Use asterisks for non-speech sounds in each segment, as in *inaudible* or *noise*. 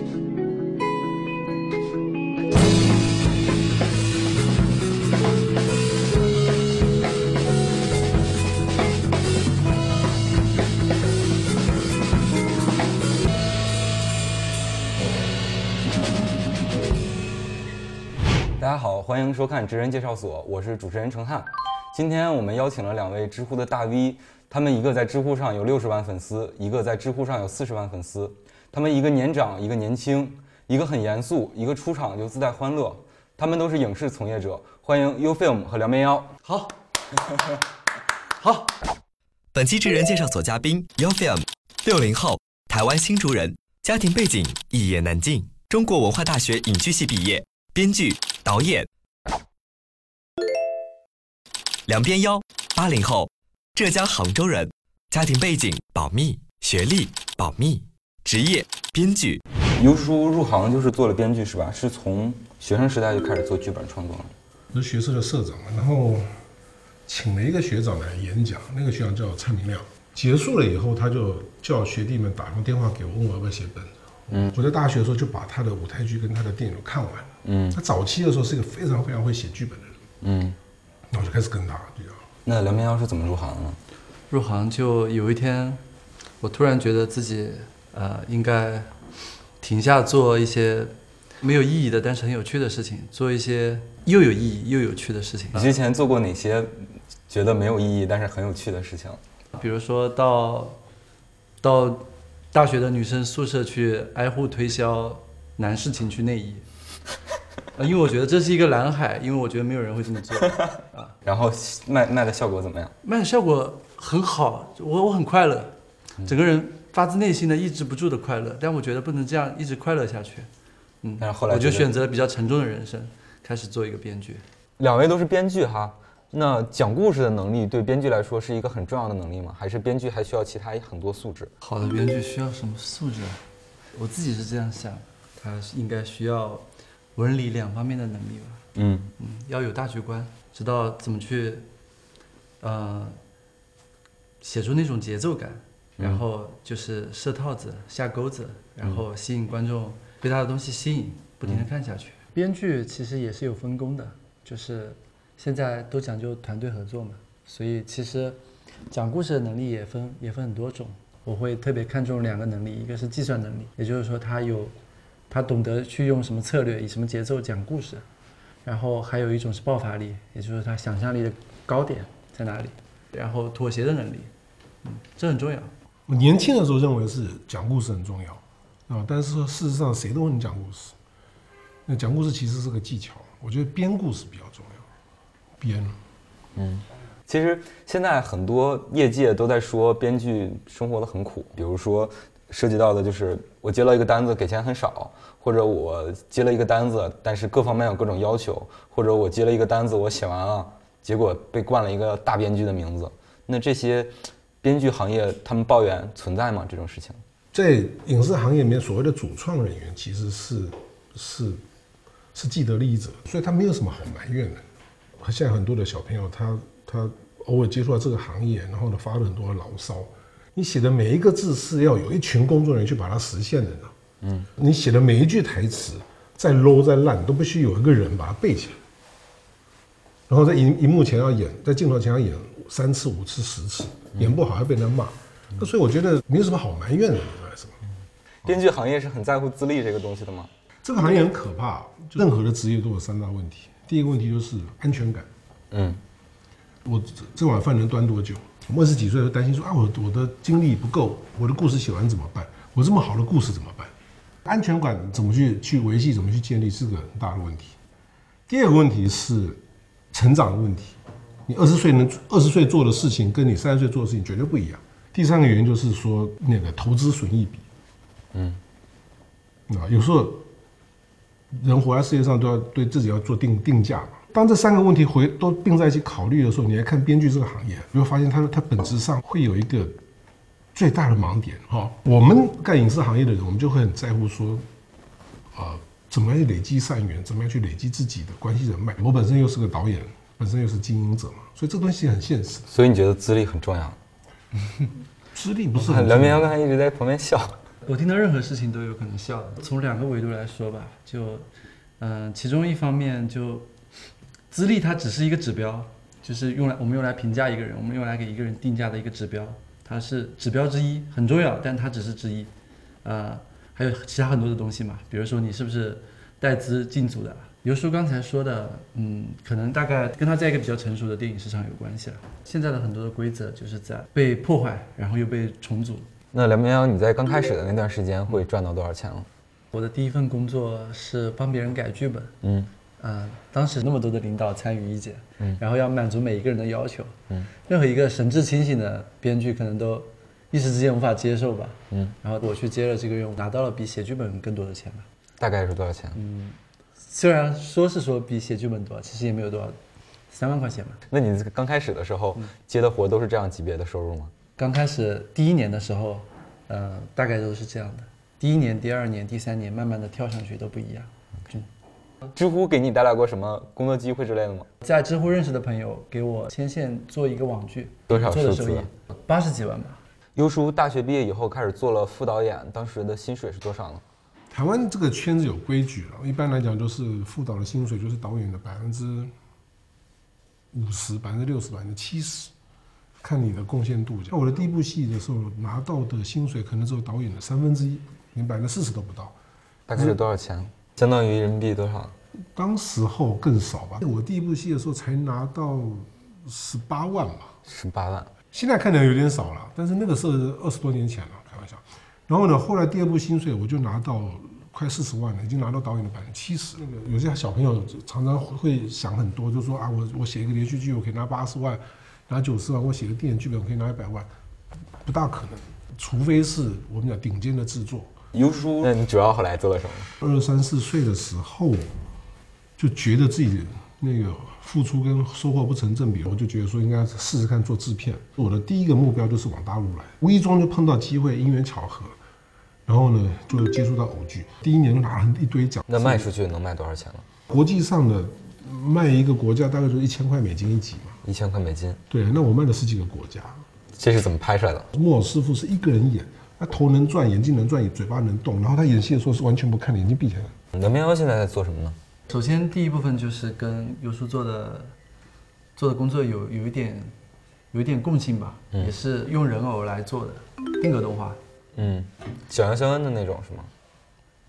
大家好，欢迎收看职人介绍所，我是主持人程汉。今天我们邀请了两位知乎的大 V，他们一个在知乎上有六十万粉丝，一个在知乎上有四十万粉丝。他们一个年长，一个年轻，一个很严肃，一个出场就自带欢乐。他们都是影视从业者，欢迎 UFilm 和梁面妖。好，好，本期职人介绍所嘉宾 YouFilm，六零后，台湾新竹人，家庭背景一言难尽，中国文化大学影剧系毕业，编剧、导演。梁边妖，八零后，浙江杭州人，家庭背景保密，学历保密，职业编剧。尤叔入行就是做了编剧是吧？是从学生时代就开始做剧本创作了。我是学社的社长嘛，然后请了一个学长来演讲，那个学长叫蔡明亮。结束了以后，他就叫学弟们打通电话给我，问我要不要写本子。嗯，我在大学的时候就把他的舞台剧跟他的电影都看完了。嗯，他早期的时候是一个非常非常会写剧本的人。嗯，那我就开始跟他比较。那梁明耀是怎么入行的呢？入行就有一天，我突然觉得自己呃应该停下做一些没有意义的但是很有趣的事情，做一些又有意义又有趣的事情。你之前做过哪些觉得没有意义但是很有趣的事情？比如说到到大学的女生宿舍去挨户推销男士情趣内衣，呃 *laughs* 因为我觉得这是一个蓝海，因为我觉得没有人会这么做 *laughs* 啊。然后卖卖的效果怎么样？卖的效果很好，我我很快乐，整个人发自内心的抑制不住的快乐。但我觉得不能这样一直快乐下去，嗯，但是后来我就选择了比较沉重的人生，开始做一个编剧。两位都是编剧哈，那讲故事的能力对编剧来说是一个很重要的能力吗？还是编剧还需要其他很多素质？好的编剧需要什么素质啊？我自己是这样想，他应该需要文理两方面的能力吧。嗯，嗯，要有大局观，知道怎么去，呃，写出那种节奏感，然后就是设套子、下钩子，然后吸引观众被他的东西吸引，不停的看下去。编剧其实也是有分工的，就是现在都讲究团队合作嘛，所以其实讲故事的能力也分也分很多种。我会特别看重两个能力，一个是计算能力，也就是说他有他懂得去用什么策略，以什么节奏讲故事。然后还有一种是爆发力，也就是他想象力的高点在哪里，然后妥协的能力，嗯，这很重要。我年轻的时候认为是讲故事很重要啊，但是事实上谁都能讲故事。那讲故事其实是个技巧，我觉得编故事比较重要。编，嗯其实现在很多业界都在说编剧生活的很苦，比如说涉及到的就是我接了一个单子给钱很少，或者我接了一个单子，但是各方面有各种要求，或者我接了一个单子我写完了，结果被冠了一个大编剧的名字。那这些编剧行业他们抱怨存在吗？这种事情？在影视行业里面，所谓的主创人员其实是是是既得利益者，所以他没有什么好埋怨的。现在很多的小朋友，他他偶尔接触到这个行业，然后呢发了很多的牢骚。你写的每一个字是要有一群工作人员去把它实现的呢。嗯，你写的每一句台词，再 low 再烂，都必须有一个人把它背起来。然后在荧荧幕前要演，在镜头前要演三次、五次、十次，演不好还被人骂。那所以我觉得没有什么好埋怨的，是吧？编剧行业是很在乎资历这个东西的吗？这个行业很可怕，任何的职业都有三大问题。第一个问题就是安全感，嗯，我这这碗饭能端多久？我二十几岁就担心说啊，我我的精力不够，我的故事写完怎么办？我这么好的故事怎么办？安全感怎么去去维系？怎么去建立？是个很大的问题。第二个问题是成长的问题。你二十岁能二十岁做的事情，跟你三十岁做的事情绝对不一样。第三个原因就是说那个投资损益比，嗯，啊，有时候人活在世界上都要对自己要做定定价嘛。当这三个问题回都并在一起考虑的时候，你来看编剧这个行业，你会发现它它本质上会有一个最大的盲点哈、我们干影视行业的人，我们就会很在乎说，啊、怎么样去累积善缘，怎么样去累积自己的关系人脉。我本身又是个导演，本身又是经营者嘛，所以这东西很现实。所以你觉得资历很重要？*laughs* 资历不是很 *laughs* 梁明阳刚才一直在旁边笑。*laughs* 我听到任何事情都有可能笑的。从两个维度来说吧，就，嗯、其中一方面就，资历它只是一个指标，就是用来我们用来评价一个人，我们用来给一个人定价的一个指标，它是指标之一，很重要，但它只是之一。呃，还有其他很多的东西嘛，比如说你是不是带资进组的。尤叔刚才说的，嗯，可能大概跟他在一个比较成熟的电影市场有关系了。现在的很多的规则就是在被破坏，然后又被重组。那梁明阳，你在刚开始的那段时间会赚到多少钱了？我的第一份工作是帮别人改剧本，嗯嗯、当时那么多的领导参与意见，嗯然后要满足每一个人的要求，嗯，任何一个神志清醒的编剧可能都一时之间无法接受吧，嗯，然后我去接了这个任务，拿到了比写剧本更多的钱吧。大概是多少钱？虽然说是说比写剧本多，其实也没有多少，三万块钱嘛。那你刚开始的时候接的活都是这样级别的收入吗？刚开始第一年的时候，呃，大概都是这样的。第一年、第二年、第三年，慢慢的跳上去都不一样。嗯，知乎给你带来过什么工作机会之类的吗？在知乎认识的朋友给我牵线做一个网剧，多少数字做的收益？八十几万吧。优叔大学毕业以后开始做了副导演，当时的薪水是多少呢？台湾这个圈子有规矩了，一般来讲就是副导的薪水就是导演的百分之五十、百分之六十、百分之七十，看你的贡献度。那我的第一部戏的时候拿到的薪水可能只有导演的三分之一，连百分之四十都不到。大概是多少钱？相当于人民币多少？当时候更少吧，我第一部戏的时候才拿到十八万吧。十八万。现在看起来有点少了，但是那个是二十多年前了，开玩笑。然后呢，后来第二部薪水我就拿到快四十万了，已经拿到导演的百分之七十。那个有些小朋友常常会想很多，就说啊，我我写一个连续剧我可以拿八十万，拿九十万；我写个电影剧本我可以拿一百万，不大可能，除非是我们讲顶尖的制作。优叔，那你主要后来做了什么？二三四岁的时候，就觉得自己那个付出跟收获不成正比，我就觉得说应该试试看做制片。我的第一个目标就是往大陆来，无意中就碰到机会，因缘巧合，然后呢就接触到偶剧，第一年就拿了一堆奖。那卖出去能卖多少钱了？国际上的卖一个国家大概就是一千块美金一集嘛。一千块美金。对，那我卖了十几个国家。这是怎么拍出来的？木偶师傅是一个人演，他头能转，眼睛能转，嘴巴能动，然后他演戏的时候是完全不看的，眼睛闭起来。梁明阳现在在做什么呢？首先第一部分就是跟优叔做的做的工作有有一点有一点共性吧，嗯也是用人偶来做的定格动画。嗯，小羊肖恩的那种是吗？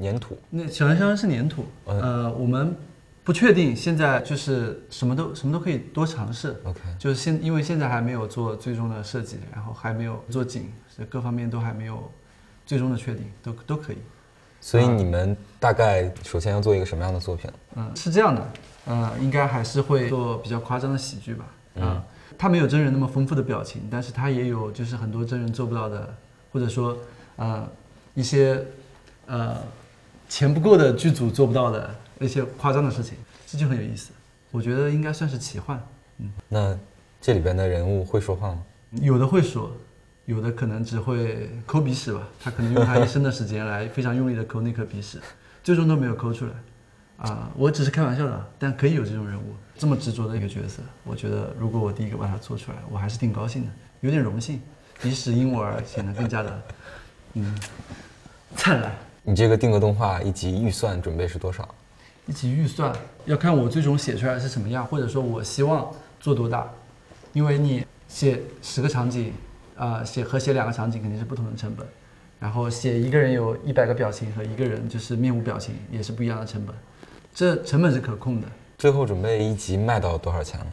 粘土。那小羊肖恩是粘土，嗯呃，我们不确定，现在就是什么都什么都可以多尝试。OK，就是现因为现在还没有做最终的设计，然后还没有做景，所以各方面都还没有最终的确定，都都可以。所以你们大概首先要做一个什么样的作品？嗯，是这样的，呃，应该还是会做比较夸张的喜剧吧。嗯，他没有真人那么丰富的表情，但是他也有就是很多真人做不到的，或者说呃一些呃钱不够的剧组做不到的那些夸张的事情，这就很有意思。我觉得应该算是奇幻，嗯那这里边的人物会说话吗？有的会说，有的可能只会抠鼻屎吧，他可能用他一生的时间来非常用力的抠那颗鼻屎，最终都没有抠出来。啊、我只是开玩笑的啊，但可以有这种人物，这么执着的一个角色，我觉得如果我第一个把它做出来，我还是挺高兴的，有点荣幸，比使因我而显得更加的，嗯，灿烂。你这个定格动画一集预算准备是多少？一集预算要看我最终写出来是什么样，或者说我希望做多大，因为你写十个场景，啊、写和写两个场景肯定是不同的成本，然后写一个人有一百个表情和一个人就是面无表情也是不一样的成本，这成本是可控的，最后准备一集卖到多少钱了？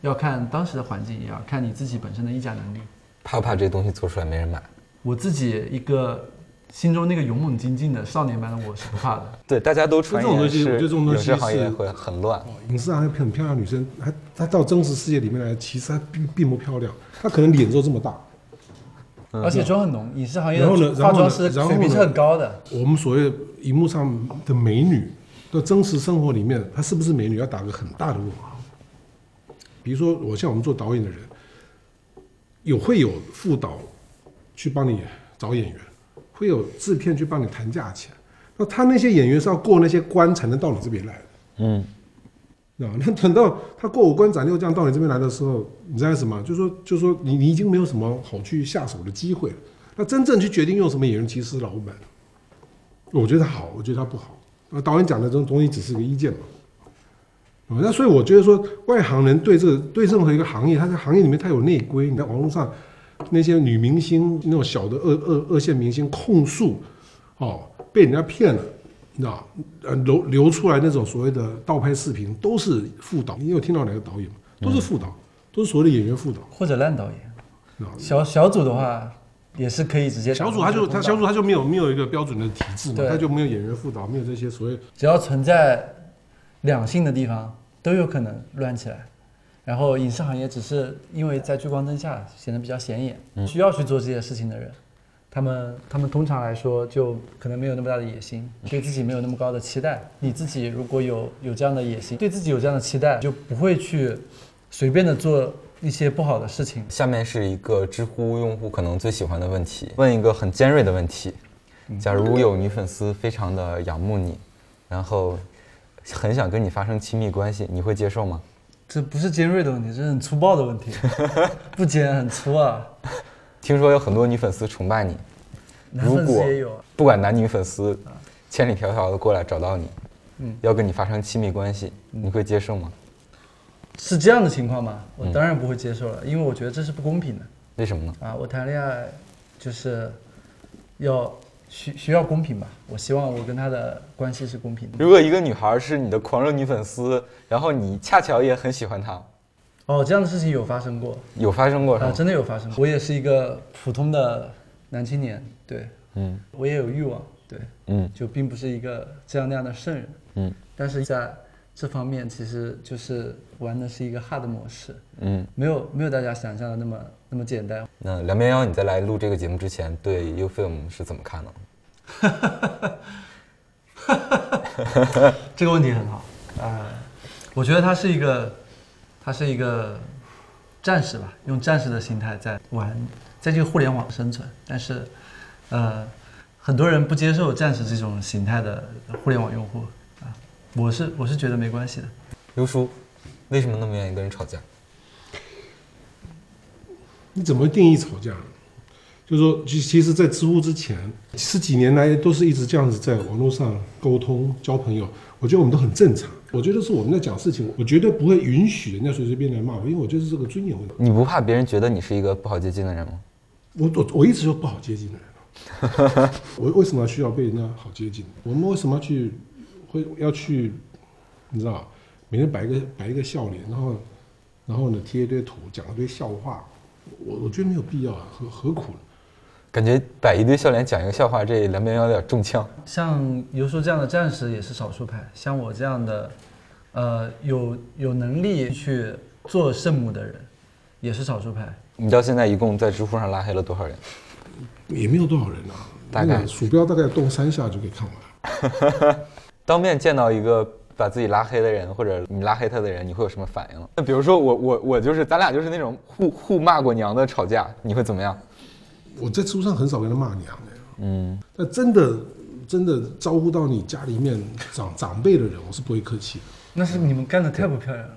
要看当时的环境，也要看你自己本身的议价能力。怕不怕这东西做出来没人买？我自己一个心中那个勇猛精进的少年般的我是不怕的。对，大家都传这种东西我觉得这种东影西是视行业会很乱。哦，影视行业很漂亮的女生，她她到真实世界里面来，其实她并并不漂亮，她可能脸就这么大。而且妆很浓，影视行业然后呢的化妆师然后水平是很高的。我们所谓荧幕上的美女，到真实生活里面，她是不是美女，要打个很大的问号。比如说，我像我们做导演的人，有会有副导去帮你找演员，会有制片去帮你谈价钱。那他那些演员是要过那些关才能到你这边来的。嗯，啊，那等到他过五关斩六将到你这边来的时候，你知道什么？就是说，就是说你你已经没有什么好去下手的机会了。那真正去决定用什么演员，其实是老板。我觉得好，我觉得他不好。那导演讲的这种东西只是个意见嘛。哦那所以我觉得说，外行人对这个对任何一个行业，他在行业里面他有内规。你在网络上那些女明星那种小的二二二线明星控诉，哦，被人家骗了，你知道？呃，流流出来那种所谓的盗拍视频，都是副导。你有听到哪个导演吗？都是副导，都是所谓的演员副导。或者烂导演。知道小小组的话，也是可以直接小组他就他小组他就没有没有一个标准的体制嘛，对他就没有演员副导，没有这些所谓只要存在两性的地方，都有可能乱起来。然后影视行业只是因为在聚光灯下显得比较显眼，需要去做这些事情的人，他们他们通常来说就可能没有那么大的野心，对自己没有那么高的期待。你自己如果有有这样的野心，对自己有这样的期待，就不会去随便的做一些不好的事情。下面是一个知乎用户可能最喜欢的问题，问一个很尖锐的问题：假如有女粉丝非常的仰慕你，然后很想跟你发生亲密关系，你会接受吗？这不是尖锐的问题，这是很粗暴的问题，不尖很粗啊。听说有很多女粉丝崇拜你，男粉丝如果也有啊，不管男女粉丝千里迢迢的过来找到你，嗯要跟你发生亲密关系，你会接受吗？是这样的情况吗？我当然不会接受了，因为我觉得这是不公平的。为什么呢？啊，我谈恋爱就是要需需要公平吧。我希望我跟他的关系是公平的。如果一个女孩是你的狂热女粉丝，然后你恰巧也很喜欢她，哦，这样的事情有发生过有发生过是啊，吗？真的有发生过。我也是一个普通的男青年，对嗯我也有欲望，对，嗯就并不是一个这样那样的圣人。嗯但是在这方面，其实就是玩的是一个 hard 模式，嗯。没有没有大家想象的那么那么简单。那梁边妖，你在来录这个节目之前，对 UFilm 是怎么看的？*laughs* 这个问题很好，啊，我觉得他是一个，他是一个战士吧，用战士的心态在玩，在这个互联网生存。但是，呃，很多人不接受战士这种形态的互联网用户啊，我是我是觉得没关系的。刘叔，为什么那么愿意跟人吵架？你怎么定义吵架？就是说，其其实，在知乎之前十几年来都是一直这样子在网络上沟通交朋友，我觉得我们都很正常。我觉得是我们在讲事情，我绝对不会允许人家随随便便来骂我，因为我觉得是这个尊严问题。你不怕别人觉得你是一个不好接近的人吗？我我我一直说不好接近的人啊 *laughs* 我为什么需要被人家好接近？我们为什么要去会要去？你知道，每天摆一个摆一个笑脸，然后然后呢贴一堆图，讲一堆笑话，我我觉得没有必要啊，何何苦呢？感觉摆一堆笑脸讲一个笑话，这两边妖有点中枪。像游叔这样的战士也是少数派，像我这样的，呃，有有能力去做圣母的人，也是少数派。你到现在一共在知乎上拉黑了多少人？也没有多少人啊，大概鼠标大概动三下就可以看完了。*laughs* 当面见到一个把自己拉黑的人，或者你拉黑他的人，你会有什么反应？那比如说我我我就是咱俩就是那种互互骂过娘的吵架，你会怎么样？我在知乎上很少跟他骂娘的，嗯，但真的真的招呼到你家里面长长辈的人，我是不会客气的。那是你们干的太不漂亮了，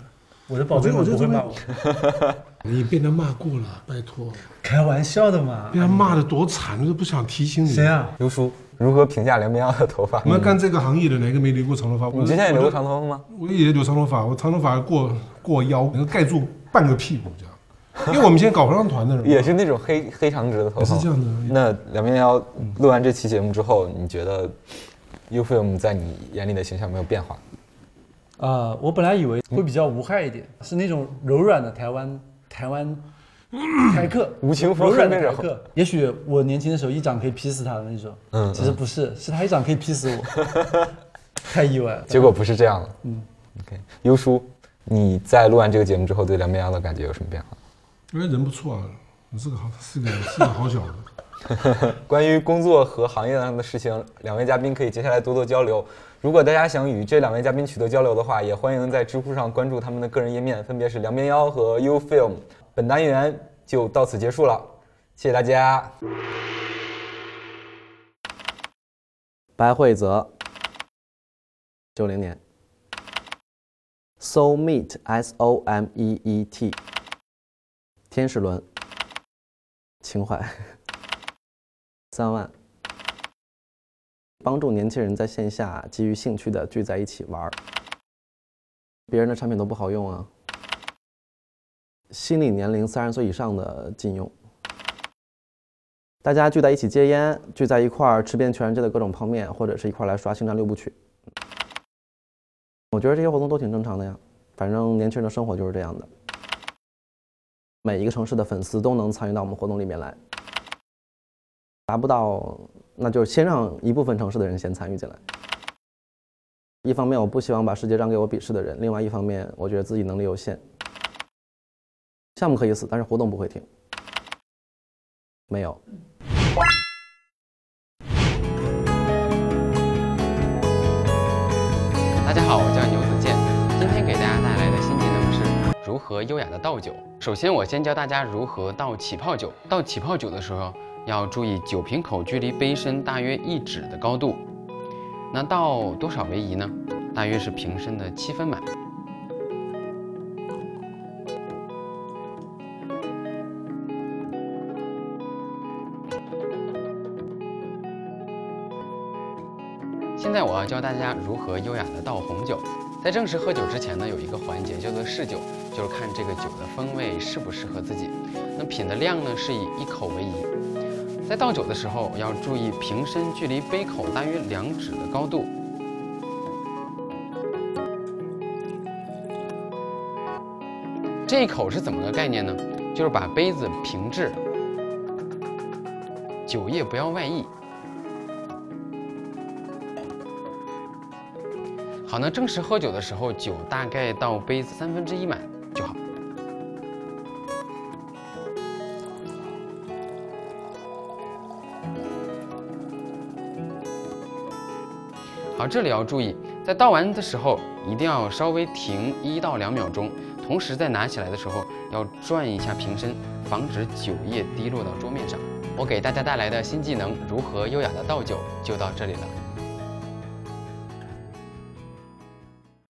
我的宝贝我觉得我们不会骂我。你被他骂过了，拜托，开玩笑的嘛被。他骂的多惨，我都不想提醒你。谁？啊？刘叔如何评价梁边妖的头发？我们干这个行业的哪个没留过长头发？你之前也留过长头发吗？我也留长头发，我长头发过过腰，能盖住半个屁股这样。因为我们现在搞合唱团的人也是那种黑黑长直的头发。是这样的。那梁边妖录完这期节目之后，你觉得 UFilm 在你眼里的形象没有变化？啊、我本来以为会比较无害一点，是那种柔软的台湾台湾台客，吴青峰柔软的那种台客。也许我年轻的时候一掌可以劈死他的那种，嗯其实不是，是他一掌可以劈死我，*laughs* 太意外了。结果不是这样的。嗯，OK，优叔，你在录完这个节目之后，对梁边妖的感觉有什么变化？因为人不错啊，你是个好，是个是个好小子。*laughs* 关于工作和行业上的事情，两位嘉宾可以接下来多多交流。如果大家想与这两位嘉宾取得交流的话，也欢迎在知乎上关注他们的个人页面，分别是梁边妖和 UFilm。本单元就到此结束了，谢谢大家。白惠泽，九零年。Soul Meet S O M E E T，天使轮，情怀。三万。帮助年轻人在线下基于兴趣的聚在一起玩儿。别人的产品都不好用啊。心理年龄三十岁以上的禁用。大家聚在一起戒烟，聚在一块儿吃遍全世界的各种泡面，或者是一块儿来刷星战六部曲。我觉得这些活动都挺正常的呀，反正年轻人的生活就是这样的。每一个城市的粉丝都能参与到我们活动里面来，达不到，那就是先让一部分城市的人先参与进来。一方面，我不希望把世界让给我鄙视的人；另外一方面，我觉得自己能力有限。项目可以死，但是活动不会停。没有。大家好，我叫牛子健，今天给大家带来的新技能是如何优雅的倒酒。首先，我先教大家如何倒起泡酒。倒起泡酒的时候，要注意酒瓶口距离杯身大约一指的高度。那倒多少为宜呢？大约是瓶身的七分满。现在我要教大家如何优雅的倒红酒。在正式喝酒之前呢，有一个环节叫做试酒，就是看这个酒的风味适不适合自己。那品的量呢，是以一口为宜。在倒酒的时候，要注意瓶身距离杯口大约两指的高度。这一口是怎么个概念呢？就是把杯子平置，酒液不要外溢。好，那正式喝酒的时候，酒大概到杯子三分之一满就好。好，这里要注意，在倒完的时候一定要稍微停一到两秒钟，同时在拿起来的时候要转一下瓶身，防止酒液滴落到桌面上。我给大家带来的新技能如何优雅的倒酒就到这里了。